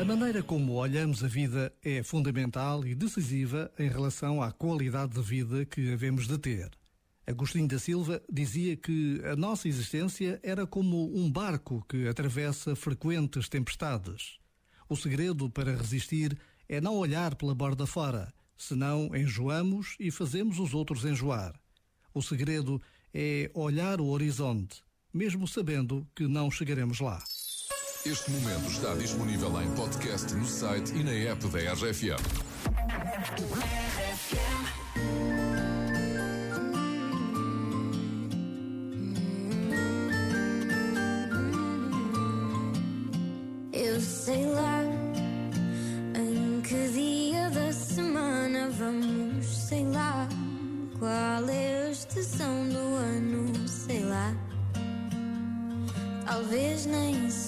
A maneira como olhamos a vida é fundamental e decisiva em relação à qualidade de vida que havemos de ter. Agostinho da Silva dizia que a nossa existência era como um barco que atravessa frequentes tempestades. O segredo para resistir é não olhar pela borda fora, senão enjoamos e fazemos os outros enjoar. O segredo é olhar o horizonte, mesmo sabendo que não chegaremos lá. Este momento está disponível em podcast no site e na app da RFM. Eu sei lá em que dia da semana vamos, sei lá qual é a estação do ano, sei lá. Talvez nem sequer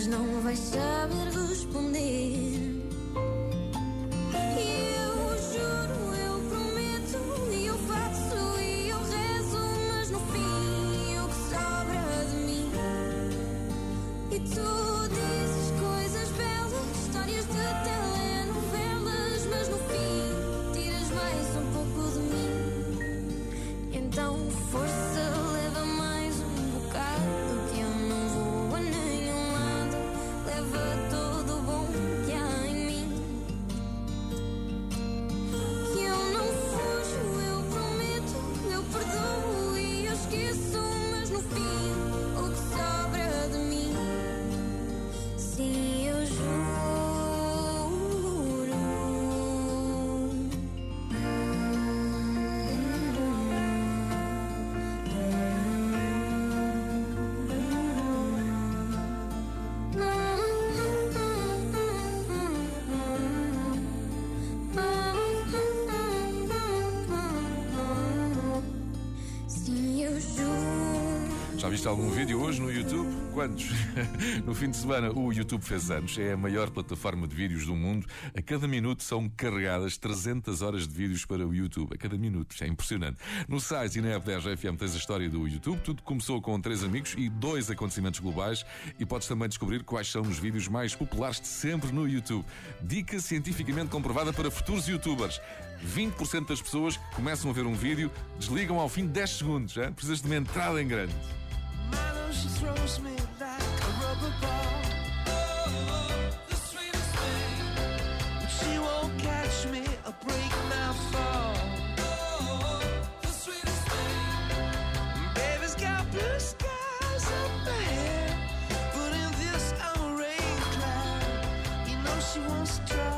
mas não vais saber responder. Já viste algum vídeo hoje no YouTube? Quantos? No fim de semana, o YouTube fez anos. É a maior plataforma de vídeos do mundo. A cada minuto são carregadas 300 horas de vídeos para o YouTube. A cada minuto. É impressionante. No site e na app da RFM tens a história do YouTube. Tudo começou com três amigos e dois acontecimentos globais. E podes também descobrir quais são os vídeos mais populares de sempre no YouTube. Dica cientificamente comprovada para futuros YouTubers. 20% das pessoas começam a ver um vídeo desligam ao fim de 10 segundos. Hein? Precisas de uma entrada em grande. she throws me like a rubber ball. The sweetest thing. She won't catch me, I break my fall. The sweetest thing. Baby's got blue skies up ahead, but in this rain cloud. You know she wants to try.